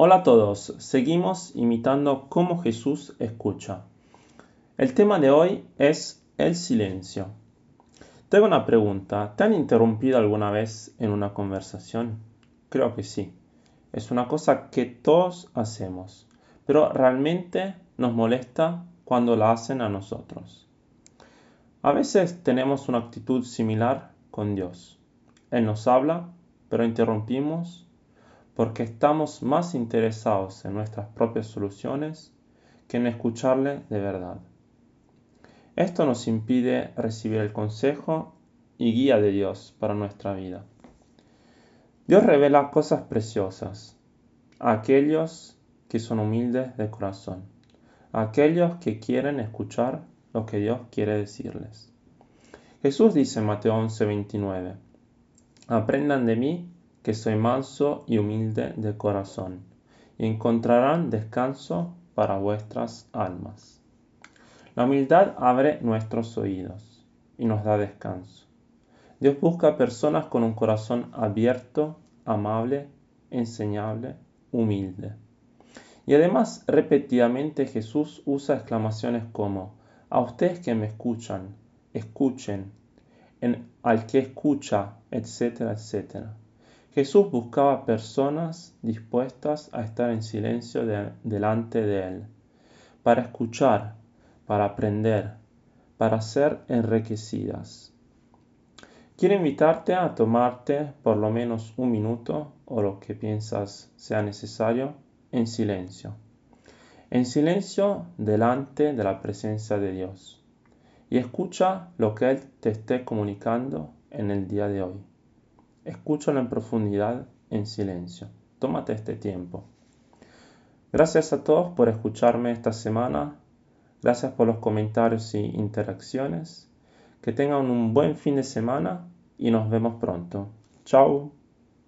Hola a todos, seguimos imitando cómo Jesús escucha. El tema de hoy es el silencio. Tengo una pregunta, ¿te han interrumpido alguna vez en una conversación? Creo que sí. Es una cosa que todos hacemos, pero realmente nos molesta cuando la hacen a nosotros. A veces tenemos una actitud similar con Dios. Él nos habla, pero interrumpimos porque estamos más interesados en nuestras propias soluciones que en escucharle de verdad. Esto nos impide recibir el consejo y guía de Dios para nuestra vida. Dios revela cosas preciosas a aquellos que son humildes de corazón, a aquellos que quieren escuchar lo que Dios quiere decirles. Jesús dice en Mateo 11:29, Aprendan de mí que soy manso y humilde de corazón, y encontrarán descanso para vuestras almas. La humildad abre nuestros oídos y nos da descanso. Dios busca personas con un corazón abierto, amable, enseñable, humilde. Y además, repetidamente Jesús usa exclamaciones como, a ustedes que me escuchan, escuchen, en, al que escucha, etcétera, etcétera. Jesús buscaba personas dispuestas a estar en silencio delante de Él, para escuchar, para aprender, para ser enriquecidas. Quiero invitarte a tomarte por lo menos un minuto o lo que piensas sea necesario en silencio. En silencio delante de la presencia de Dios. Y escucha lo que Él te esté comunicando en el día de hoy. Escúchalo en profundidad, en silencio. Tómate este tiempo. Gracias a todos por escucharme esta semana. Gracias por los comentarios y interacciones. Que tengan un buen fin de semana y nos vemos pronto. Chao.